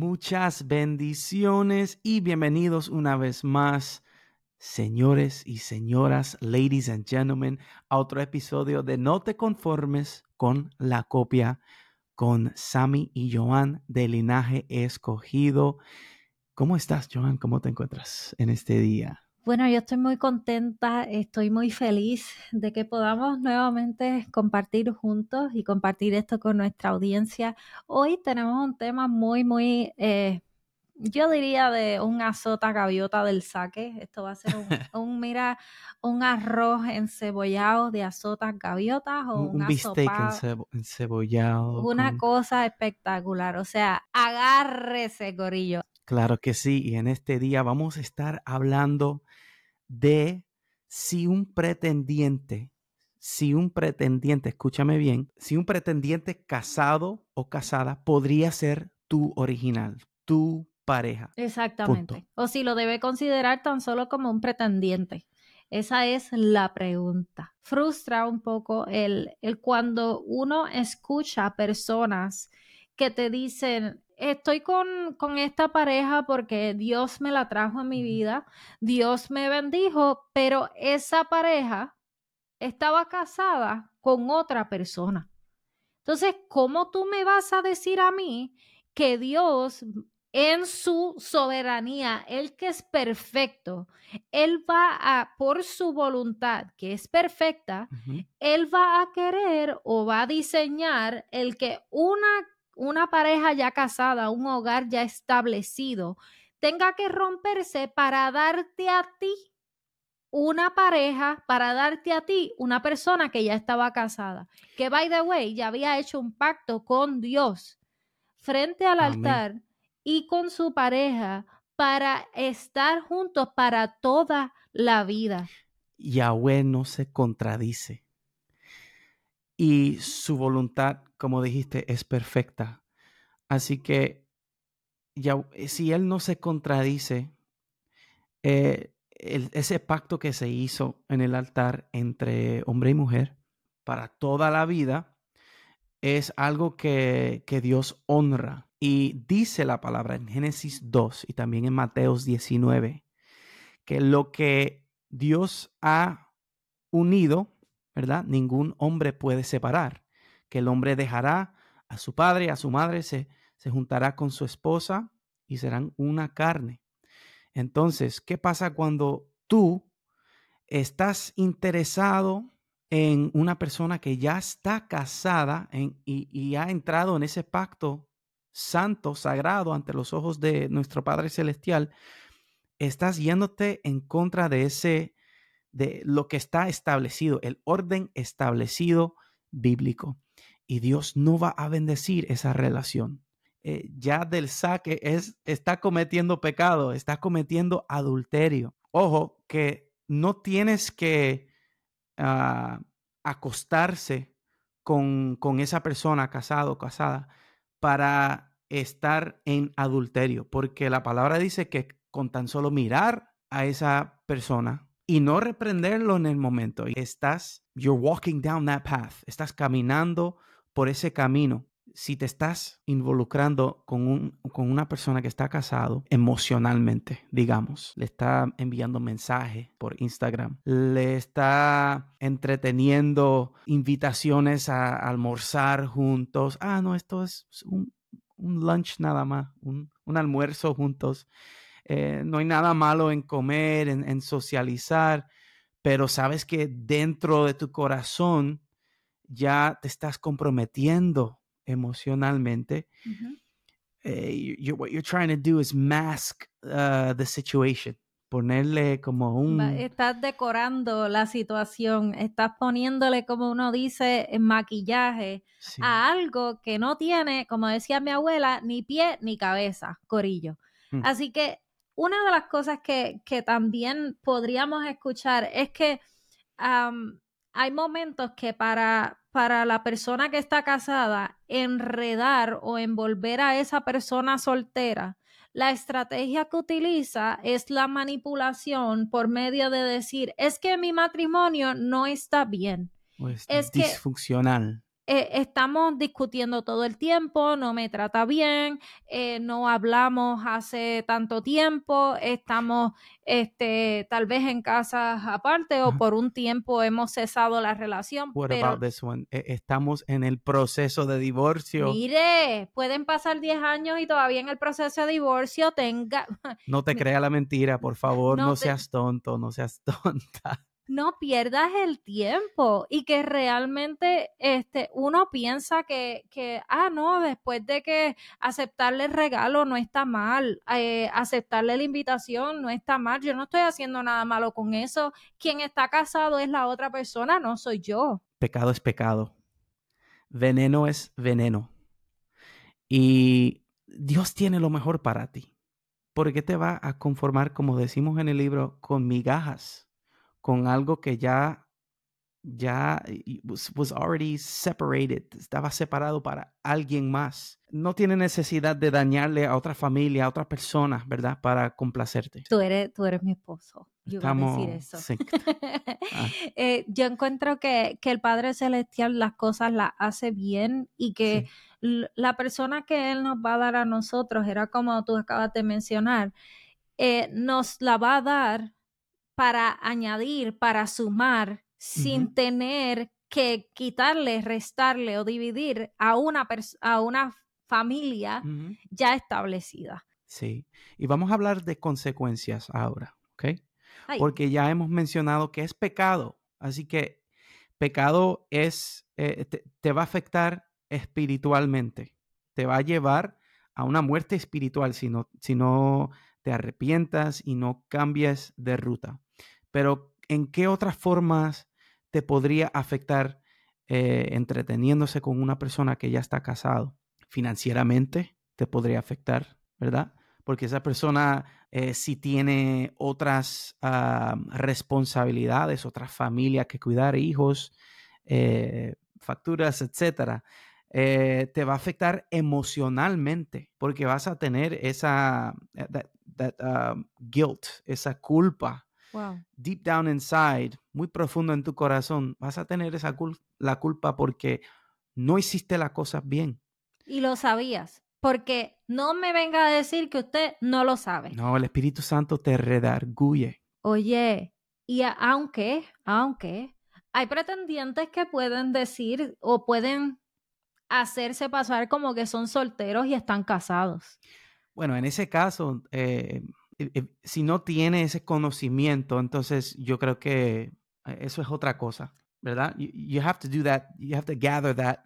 Muchas bendiciones y bienvenidos una vez más, señores y señoras, ladies and gentlemen, a otro episodio de No te conformes con la copia con Sammy y Joan de Linaje Escogido. ¿Cómo estás, Joan? ¿Cómo te encuentras en este día? Bueno, yo estoy muy contenta, estoy muy feliz de que podamos nuevamente compartir juntos y compartir esto con nuestra audiencia. Hoy tenemos un tema muy, muy, eh, yo diría de un azota gaviota del saque. Esto va a ser un, mira, un arroz encebollado de azotas gaviotas o un, un bistec encebollado. Una cosa espectacular. O sea, agárrese, gorillo. Claro que sí, y en este día vamos a estar hablando de si un pretendiente, si un pretendiente, escúchame bien, si un pretendiente casado o casada podría ser tu original, tu pareja. Exactamente. O si lo debe considerar tan solo como un pretendiente. Esa es la pregunta. Frustra un poco el, el cuando uno escucha personas que te dicen, estoy con, con, esta pareja porque Dios me la trajo en mi vida, Dios me bendijo, pero esa pareja estaba casada con otra persona. Entonces, ¿cómo tú me vas a decir a mí que Dios en su soberanía, Él que es perfecto, Él va a, por su voluntad, que es perfecta, Él va a querer o va a diseñar el que una una pareja ya casada, un hogar ya establecido, tenga que romperse para darte a ti una pareja, para darte a ti una persona que ya estaba casada, que by the way ya había hecho un pacto con Dios frente al altar y con su pareja para estar juntos para toda la vida. Yahweh no se contradice y su voluntad, como dijiste, es perfecta. Así que eh, si Él no se contradice, eh, ese pacto que se hizo en el altar entre hombre y mujer para toda la vida es algo que, que Dios honra. Y dice la palabra en Génesis 2 y también en Mateos 19, que lo que Dios ha unido, ¿verdad? Ningún hombre puede separar, que el hombre dejará a su padre, a su madre, se, se juntará con su esposa y serán una carne. Entonces, ¿qué pasa cuando tú estás interesado en una persona que ya está casada y, y, ha entrado en ese pacto santo, sagrado ante los ojos de nuestro Padre Celestial? Estás yéndote en contra de ese de lo que está establecido, el orden establecido bíblico. Y Dios no va a bendecir esa relación. Eh, ya del saque es, está cometiendo pecado, está cometiendo adulterio. Ojo, que no tienes que ah, acostarse con, con esa persona casado o casada para estar en adulterio, porque la palabra dice que con tan solo mirar a esa persona y no reprenderlo en el momento. Estás, you're walking down that path, estás caminando por ese camino. Si te estás involucrando con, un, con una persona que está casado emocionalmente, digamos, le está enviando mensajes por Instagram, le está entreteniendo invitaciones a almorzar juntos. Ah, no, esto es un, un lunch nada más, un, un almuerzo juntos. Eh, no hay nada malo en comer, en, socializar, pero sabes que dentro de tu corazón ya te estás comprometiendo emocionalmente. Eh, what you're trying to do is mask uh, the situation. ponerle como un... Estás decorando la situación, estás poniéndole, como uno dice, en maquillaje a algo que no tiene, como decía mi abuela, ni pie ni cabeza, corillo. Mm. Así que una de las cosas que, que también podríamos escuchar es que hay momentos que para, para la persona que está casada, enredar o envolver a esa persona soltera, la estrategia que utiliza es la manipulación por medio de decir, es que mi matrimonio no está bien. es disfuncional. Eh, estamos discutiendo todo el tiempo, no me trata bien, eh, no hablamos hace tanto tiempo, estamos este, tal vez en casas aparte o por un tiempo hemos cesado la relación. What pero, about this one? E, estamos en el proceso de divorcio. Mire, pueden pasar 10 años y todavía en el proceso de divorcio tenga... No te crea la mentira, por favor, no, seas tonto, no seas tonta no pierdas el tiempo y que realmente este, uno piensa que, que, ah, no, después de que aceptarle el regalo no está mal, eh, aceptarle la invitación no está mal, yo no estoy haciendo nada malo con eso, quien está casado es la otra persona, no soy yo. Pecado es pecado, veneno es veneno y Dios tiene lo mejor para ti. porque te va a conformar, como decimos en el libro, con migajas? Con algo que ya ya was, already separated, estaba separado para alguien más. No tiene necesidad de dañarle a otra familia, a otra persona, ¿verdad? Para complacerte. Tú eres, tú eres mi esposo. Yo a decir eso. Ah. Eh, yo encuentro que, que, el Padre Celestial las cosas las hace bien y que la persona que Él nos va a dar a nosotros, era como tú acabas de mencionar, eh, nos la va a dar para añadir, para sumar, sin tener que quitarle, restarle o dividir a una, a una familia ya establecida. Sí, y vamos a hablar de consecuencias ahora, ¿ok? Porque ya hemos mencionado que es pecado, así que pecado es, eh, te, va a afectar espiritualmente, te va a llevar a una muerte espiritual si no, si no te arrepientas y no cambias de ruta. Pero ¿en qué otras formas te podría afectar eh, entreteniéndose con una persona que ya está casado? Financieramente te podría afectar, ¿verdad? Porque esa persona eh, si tiene otras ah, responsabilidades, otras familias que cuidar, hijos, eh, facturas, etcétera. te va a afectar emocionalmente porque vas a tener esa ah, guilt, esa culpa Deep down inside, muy profundo en tu corazón, vas a tener esa la culpa porque no hiciste las cosas bien. Y lo sabías, porque no me venga a decir que usted no lo sabe. No, el Espíritu Santo te redarguye. Oye, y aunque, aunque hay pretendientes que pueden decir o pueden hacerse pasar como que son solteros y están casados. Bueno, en ese caso, eh, si no tiene ese conocimiento, entonces yo creo que eh, eso es otra cosa, ¿verdad? You, have to do that, you have to gather that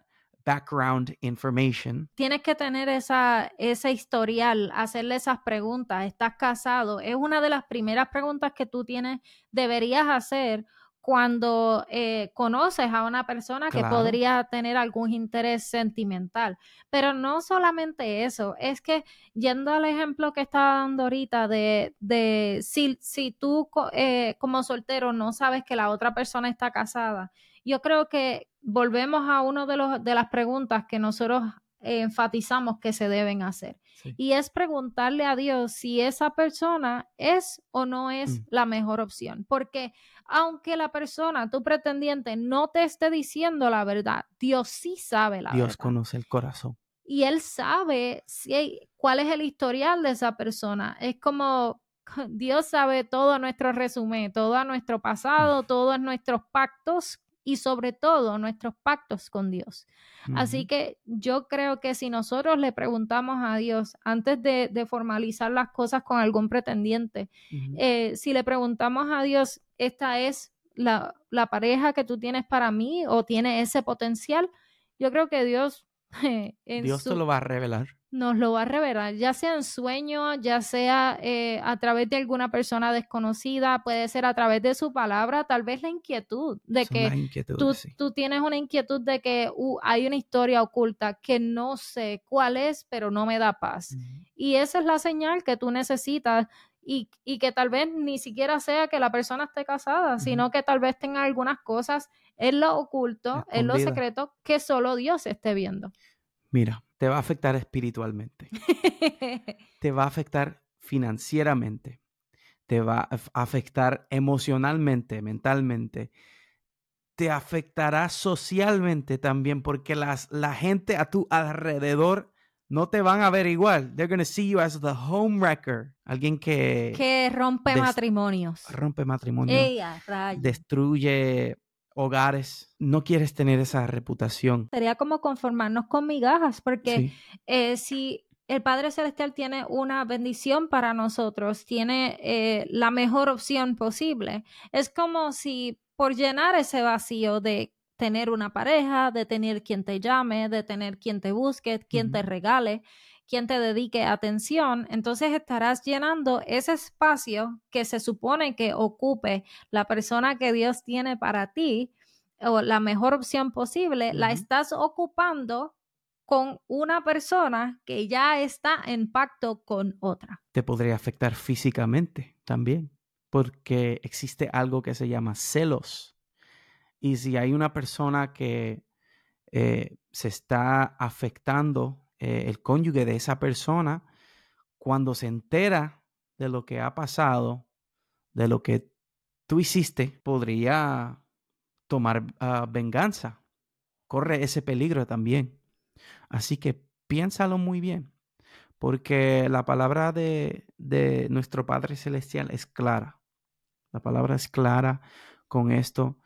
background information. Tienes que tener esa, ese historial, hacerle esas preguntas. ¿Estás casado? Es una de las primeras preguntas que tú tienes, deberías hacer cuando eh, conoces a una persona que podría tener algún interés sentimental. Pero no solamente eso, es que yendo al ejemplo que estaba dando ahorita de, de si, si tú eh, como soltero no sabes que la otra persona está casada, yo creo que volvemos a una de, los, de las preguntas que nosotros enfatizamos que se deben hacer. Y es preguntarle a Dios si esa persona es o no es mm. la mejor opción. Porque aunque la persona, tu pretendiente, no te esté diciendo la verdad, Dios sí sabe la verdad. Dios conoce el corazón. Y Él sabe si, cuál es el historial de esa persona. Es como Dios sabe todo nuestro resumen, todo nuestro pasado, todos nuestros pactos y sobre todo nuestros pactos con Dios. Así que yo creo que si nosotros le preguntamos a Dios antes de, formalizar las cosas con algún pretendiente, eh, si le preguntamos a Dios, esta es la, pareja que tú tienes para mí o tiene ese potencial, yo creo que Dios en Dios su- te lo va a revelar. nos lo va a revelar, ya sea en sueño, ya sea eh, a través de alguna persona desconocida, puede ser a través de su palabra, tal vez la inquietud de que las inquietudes, tú, sí. tú tienes una inquietud de que uh, hay una historia oculta que no sé cuál es, pero no me da paz. Y esa es la señal que tú necesitas y, y que tal vez ni siquiera sea que la persona esté casada, sino que tal vez tenga algunas cosas en lo oculto, en lo secreto, que solo Dios esté viendo. Mira, te va a afectar espiritualmente, te va a afectar financieramente, te va a af- afectar emocionalmente, mentalmente, te afectará socialmente también porque las, la gente a tu alrededor no te van a ver igual. They're going to see you as the homewrecker, alguien que, que rompe matrimonios. rompe matrimonio, Ey, a rayos. destruye hogares. No quieres tener esa reputación. Sería como conformarnos con migajas, porque Sí. eh, si el Padre Celestial tiene una bendición para nosotros, tiene eh, la mejor opción posible, es como si por llenar ese vacío de tener una pareja, de tener quien te llame, de tener quien te busque, quien te regale, quien te dedique atención, entonces estarás llenando ese espacio que se supone que ocupe la persona que Dios tiene para ti o la mejor opción posible, la estás ocupando con una persona que ya está en pacto con otra. te podría afectar físicamente también, porque existe algo que se llama celos. Y si hay una persona que eh, se está afectando eh, el cónyuge de esa persona, cuando se entera de lo que ha pasado, de lo que tú hiciste, podría tomar ah, venganza. Corre ese peligro también. Así que piénsalo muy bien, porque la palabra de, de nuestro Padre Celestial es clara. La palabra es clara con esto.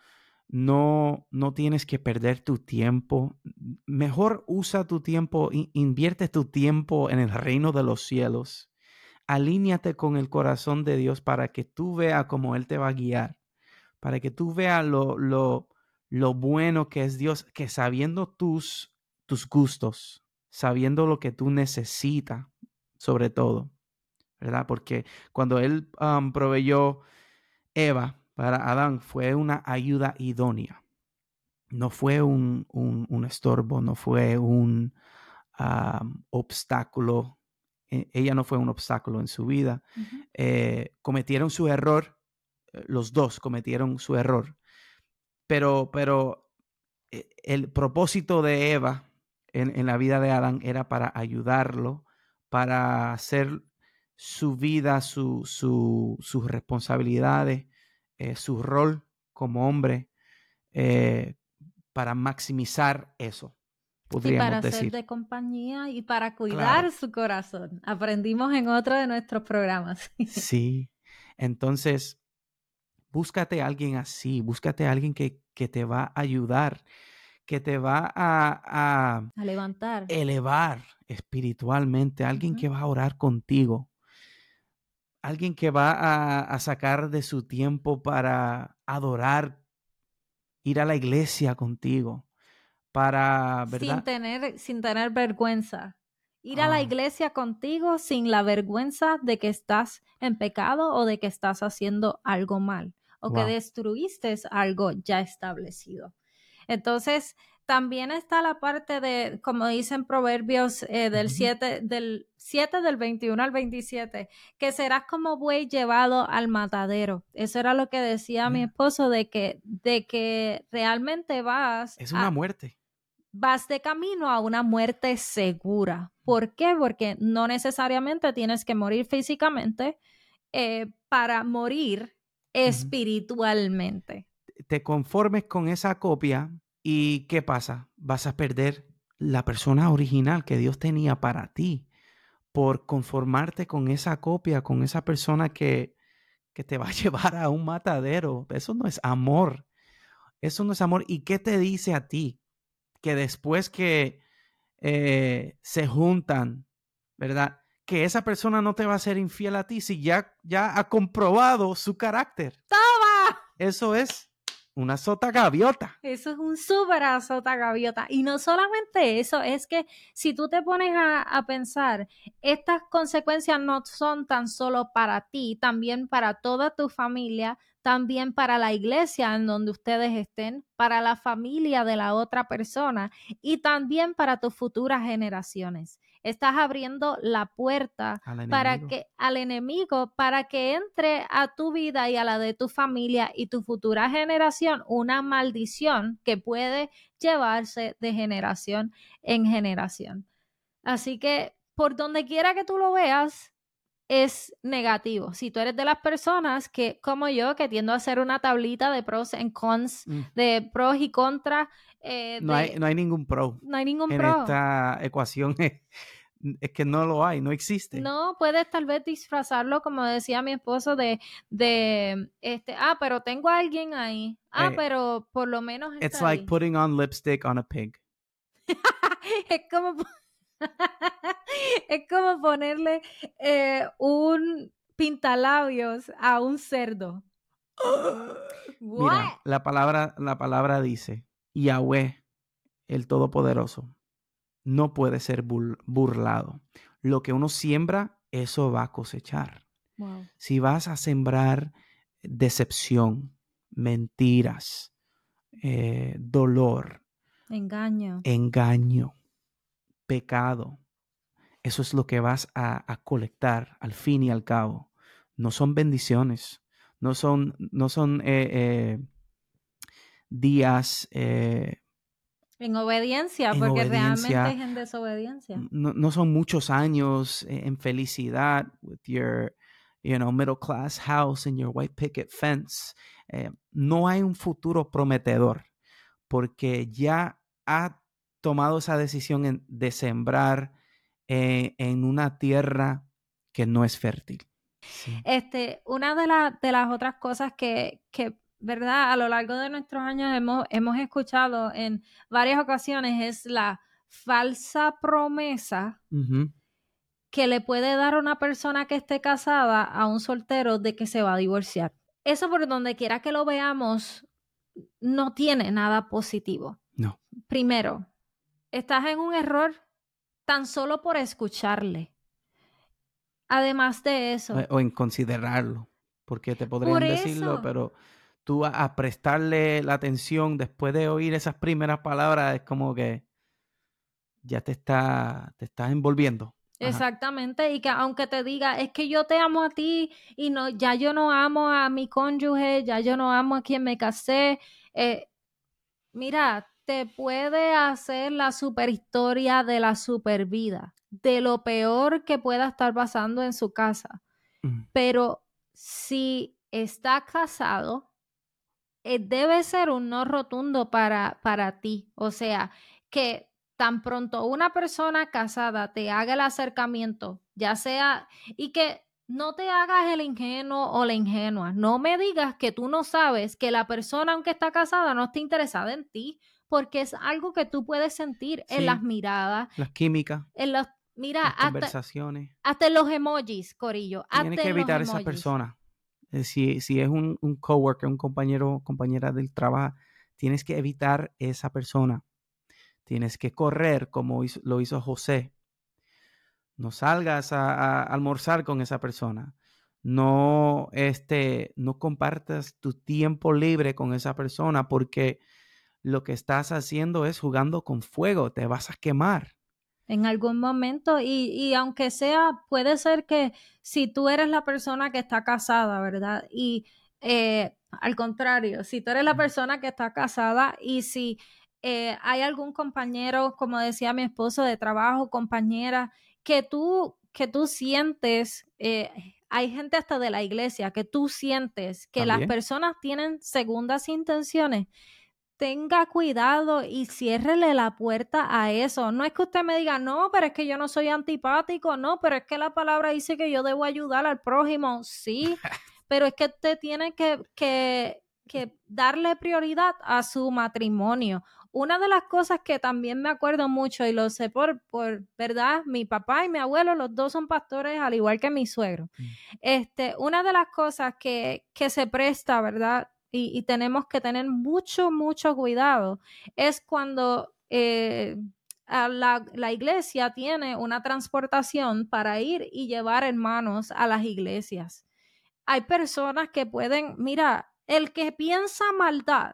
No, no tienes que perder tu tiempo. Mejor usa tu tiempo, in- invierte tu tiempo en el reino de los cielos. Alíñate con el corazón de Dios para que tú veas cómo Él te va a guiar, para que tú veas lo, lo, lo bueno que es Dios, que sabiendo tus, tus gustos, sabiendo lo que tú necesitas, sobre todo, ¿verdad? Porque cuando Él um, proveyó Eva para Adán fue una ayuda idónea. No fue un, un- un estorbo, no fue un obstáculo. E- Ella no fue un obstáculo en su vida. Eh, cometieron su error, eh, los dos cometieron su error. Pero, pero eh, el propósito de Eva en, en la vida de Adán era para ayudarlo, para hacer su vida, su, su- sus responsabilidades, eh, su rol como hombre, eh, para maximizar eso, podríamos para ser decir. de compañía y para cuidar Claro. su corazón. Aprendimos en otro de nuestros programas. Sí. Entonces, búscate a alguien así, búscate a alguien que, que te va a ayudar, que te va a, a A levantar. elevar espiritualmente, alguien que va a orar contigo, alguien que va a, a sacar de su tiempo para adorar, ir a la iglesia contigo, para, sin ¿verdad? tener, sin tener vergüenza. Ir a la Ah. iglesia contigo sin la vergüenza de que estás en pecado o de que estás haciendo algo mal o que destruiste algo ya establecido. Entonces, también está la parte de, como dicen Proverbios eh, del Ujú. 7, del 7 del 21 al 27, que serás como buey llevado al matadero. Eso era lo que decía mi esposo, de que, de que realmente vas Es a- una muerte. vas de camino a una muerte segura. ¿Por qué? Porque no necesariamente tienes que morir físicamente eh, para morir espiritualmente. te conformes con esa copia y ¿qué pasa? Vas a perder la persona original que Dios tenía para ti por conformarte con esa copia, con esa persona que, que te va a llevar a un matadero. Eso no es amor. Eso no es amor. ¿Y qué te dice a ti? Que después que eh, se juntan, ¿verdad? Que esa persona no te va a ser infiel a ti si ya, ya ha comprobado su carácter. ¡Toma! Eso es una sota gaviota. Eso es un súper azota gaviota. Y no solamente eso, es que si tú te pones a, a, pensar, estas consecuencias no son tan solo para ti, también para toda tu familia, también para la iglesia en donde ustedes estén, para la familia de la otra persona y también para tus futuras generaciones. Estás abriendo la puerta para que al enemigo para que entre a tu vida y a la de tu familia y tu futura generación una maldición que puede llevarse de generación en generación. Así que por donde quiera que tú lo veas, es negativo. Si tú eres de las personas que, como yo, que tiendo a hacer una tablita de pros y cons, mm. de pros y contras. Eh, no, hay, no hay ningún pro. No hay ningún en pro. esta ecuación es, que no lo hay, no existe. No, puedes tal vez disfrazarlo, como decía mi esposo, de, de este, ah, pero tengo a alguien ahí. Ah, eh, pero por lo menos. Está it's like putting on lipstick on a pig. es como es como ponerle eh, un pintalabios a un cerdo. Mira, la palabra, la palabra dice, Yahweh, el Todopoderoso, no puede ser burlado. Lo que uno siembra, eso va a cosechar. Si vas a sembrar decepción, mentiras, eh, dolor, engaño, engaño, pecado. Eso es lo que vas a, colectar al fin y al cabo. No son bendiciones, no son, no son eh, eh, días... Eh, en obediencia, porque realmente es en desobediencia. No, son muchos años en felicidad with your, you know, middle class house and your white picket fence. no hay un futuro prometedor porque ya ha tomado esa decisión de sembrar eh, en una tierra que no es fértil. Este, una de, de las otras cosas que, ¿verdad? A lo largo de nuestros años hemos, hemos escuchado en varias ocasiones es la falsa promesa que le puede dar a una persona que esté casada a un soltero de que se va a divorciar. Eso por donde quiera que lo veamos no tiene nada positivo. No. Primero, estás en un error tan solo por escucharle. Además de eso. O en considerarlo, porque te podrían decirlo, pero tú a, prestarle la atención después de oír esas primeras palabras es como que ya te está, te estás envolviendo. Exactamente, y que aunque te diga, es que yo te amo a ti y no, ya yo no amo a mi cónyuge, ya yo no amo a quien me casé, eh, mira, te puede hacer la superhistoria de la supervida, de lo peor que pueda estar pasando en su casa. Mm. Pero si está casado, eh, debe ser un no rotundo para, para ti. O sea, que tan pronto una persona casada te haga el acercamiento, ya sea, y que no te hagas el ingenuo o la ingenua. No me digas que tú no sabes que la persona, aunque está casada, no está interesada en ti porque es algo que tú puedes sentir en las miradas. Las químicas. En los, mira, las conversaciones. Hasta en los emojis, Corillo. Tienes que evitar a esa persona. Eh, si, si es un, un coworker, un compañero, compañera del trabajo, tienes que evitar esa persona. Tienes que correr como lo hizo José. No salgas a, almorzar con esa persona. No, este, no compartas tu tiempo libre con esa persona porque lo que estás haciendo es jugando con fuego, te vas a quemar. En algún momento, y, aunque sea, puede ser que si tú eres la persona que está casada, ¿verdad? Y eh, al contrario, si tú eres la persona que está casada y si eh, hay algún compañero, como decía mi esposo, de trabajo, compañera, que tú, que tú sientes, eh, hay gente hasta de la iglesia, que tú sientes que las personas tienen segundas intenciones tenga cuidado y ciérrele la puerta a eso. No es que usted me diga, no, pero es que yo no soy antipático, no, pero es que la palabra dice que yo debo ayudar al prójimo, sí, pero es que usted tiene que, que, que darle prioridad a su matrimonio. Una de las cosas que también me acuerdo mucho y lo sé por, por verdad, mi papá y mi abuelo, los dos son pastores, al igual que mi suegro. Mm. Este, una de las cosas que, que se presta, ¿verdad? Y, tenemos que tener mucho, mucho cuidado, es cuando eh, la, la, iglesia tiene una transportación para ir y llevar hermanos a las iglesias. Hay personas que pueden, mira, el que piensa maldad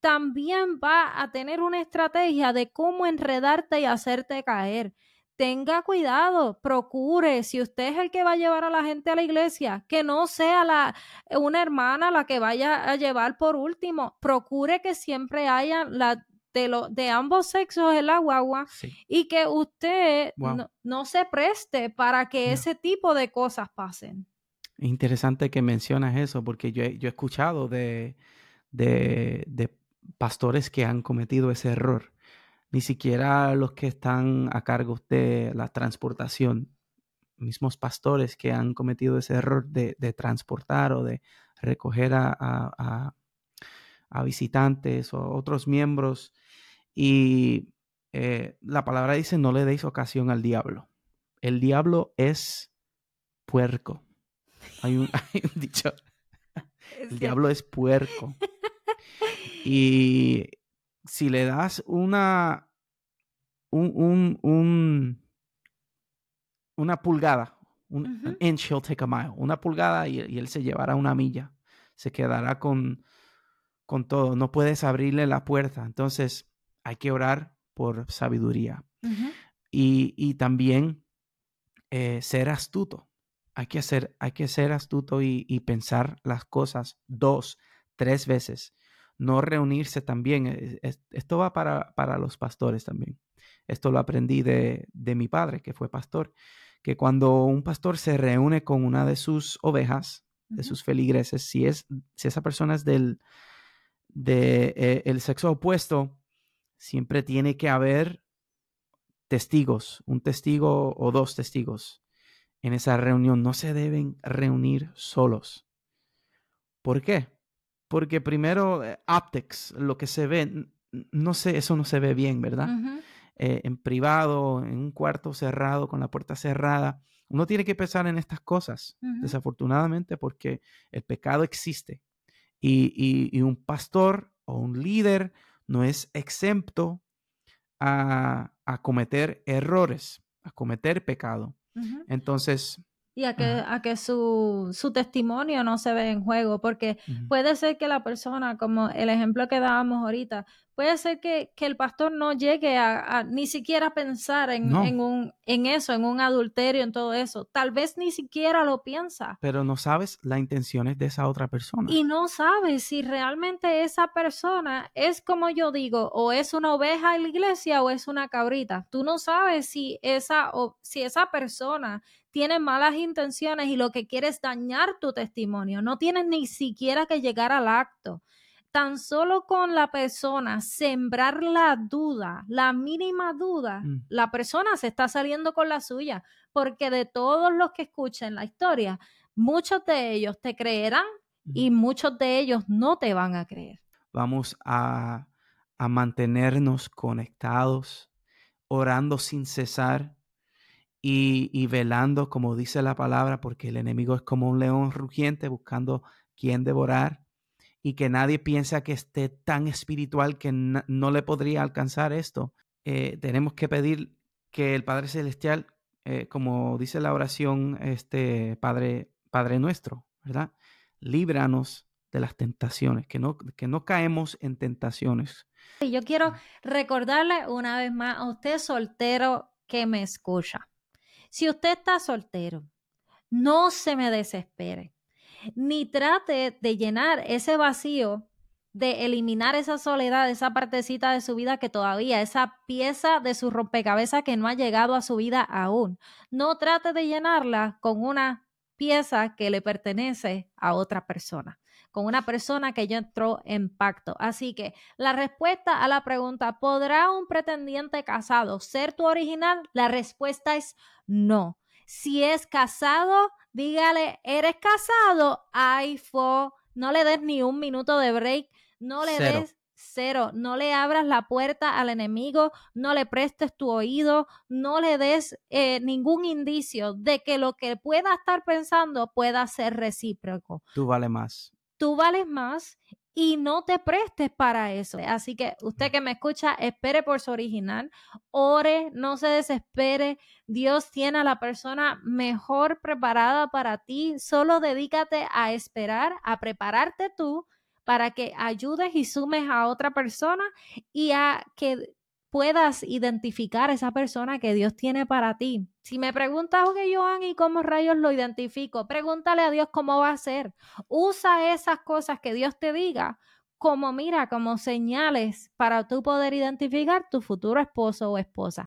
también va a tener una estrategia de cómo enredarte y hacerte caer tenga cuidado, procure, si usted es el que va a llevar a la gente a la iglesia, que no sea la, una hermana la que vaya a llevar por último, procure que siempre haya la de, lo, de ambos sexos en la guagua y que usted no, se preste para que ese tipo de cosas pasen. Es interesante que mencionas eso porque yo, yo he escuchado de, de, de pastores que han cometido ese error ni siquiera los que están a cargo de la transportación, mismos pastores que han cometido ese error de, transportar o de recoger a, visitantes o otros miembros. Y eh, la palabra dice, no le deis ocasión al diablo. El diablo es puerco. Hay un, dicho. El diablo es puerco. Y si le das una, un, un, una pulgada, un inch, he'll take a mile, una pulgada y, él se llevará una milla, se quedará con, con todo, no puedes abrirle la puerta, entonces hay que orar por sabiduría. Y, y, también eh, ser astuto. Hay que, hacer, hay que ser astuto y, y pensar las cosas dos, tres veces no reunirse también. Eh, esto va para, para los pastores también. Esto lo aprendí de, de, mi padre, que fue pastor, que cuando un pastor se reúne con una de sus ovejas, de sus feligreses, si, es, si esa persona es del de, eh, el sexo opuesto, siempre tiene que haber testigos, un testigo o dos testigos en esa reunión. No se deben reunir solos. ¿Por qué? Porque primero, eh, optics, lo que se ve, no sé, eso no se ve bien, ¿verdad? Eh, en privado, en un cuarto cerrado, con la puerta cerrada. Uno tiene que pensar en estas cosas, desafortunadamente, porque el pecado existe. Y, un pastor o un líder no es exento a, cometer errores, a cometer pecado. Entonces, y a que, a que su, su, testimonio no se ve en juego, porque puede ser que la persona, como el ejemplo que dábamos ahorita, puede ser que, el pastor no llegue a, ni siquiera pensar en, en, un, en eso, en un adulterio, en todo eso. Tal vez ni siquiera lo piensa. Pero no sabes las intenciones de esa otra persona. Y no sabes si realmente esa persona es como yo digo, o es una oveja en la iglesia o es una cabrita. Tú no sabes si esa, o, si esa persona tiene malas intenciones y lo que quiere es dañar tu testimonio. No tienes ni siquiera que llegar al acto tan solo con la persona sembrar la duda, la mínima duda, mm. la persona se está saliendo con la suya, porque de todos los que escuchen la historia, muchos de ellos te creerán y muchos de ellos no te van a creer. Vamos a, a mantenernos conectados, orando sin cesar. Y, y, velando, como dice la palabra, porque el enemigo es como un león rugiente buscando quien devorar y que nadie piensa que esté tan espiritual que no le podría alcanzar esto. Eh, tenemos que pedir que el Padre Celestial, eh, como dice la oración, este Padre, Padre nuestro, ¿verdad? Líbranos de las tentaciones, que no, que no caemos en tentaciones. Y yo quiero recordarle una vez más a usted soltero que me escucha. Si usted está soltero, no se me desespere ni trate de llenar ese vacío, de eliminar esa soledad, esa partecita de su vida que todavía, esa pieza de su rompecabezas que no ha llegado a su vida aún. No trate de llenarla con una pieza que le pertenece a otra persona, con una persona que ya entró en pacto. Así que la respuesta a la pregunta, ¿podrá un pretendiente casado ser tu original? La respuesta es no. Si es casado, dígale, ¿eres casado? Ay, fo, no le des ni un minuto de break, no le des cero, no le abras la puerta al enemigo, no le prestes tu oído, no le des eh, ningún indicio de que lo que pueda estar pensando pueda ser recíproco. Tú vales más. Tú vales más y no te prestes para eso. Así que usted que me escucha, espere por su original, ore, no se desespere. Dios tiene a la persona mejor preparada para ti. Solo dedícate a esperar, a prepararte tú para que ayudes y sumes a otra persona y a que puedas identificar esa persona que Dios tiene para ti. Si me preguntas, ok, Joan, ¿y cómo rayos lo identifico? Pregúntale a Dios cómo va a ser. Usa esas cosas que Dios te diga como, mira, como señales para tú poder identificar tu futuro esposo o esposa.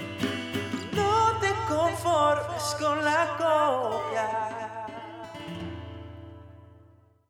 Yes, con la copa.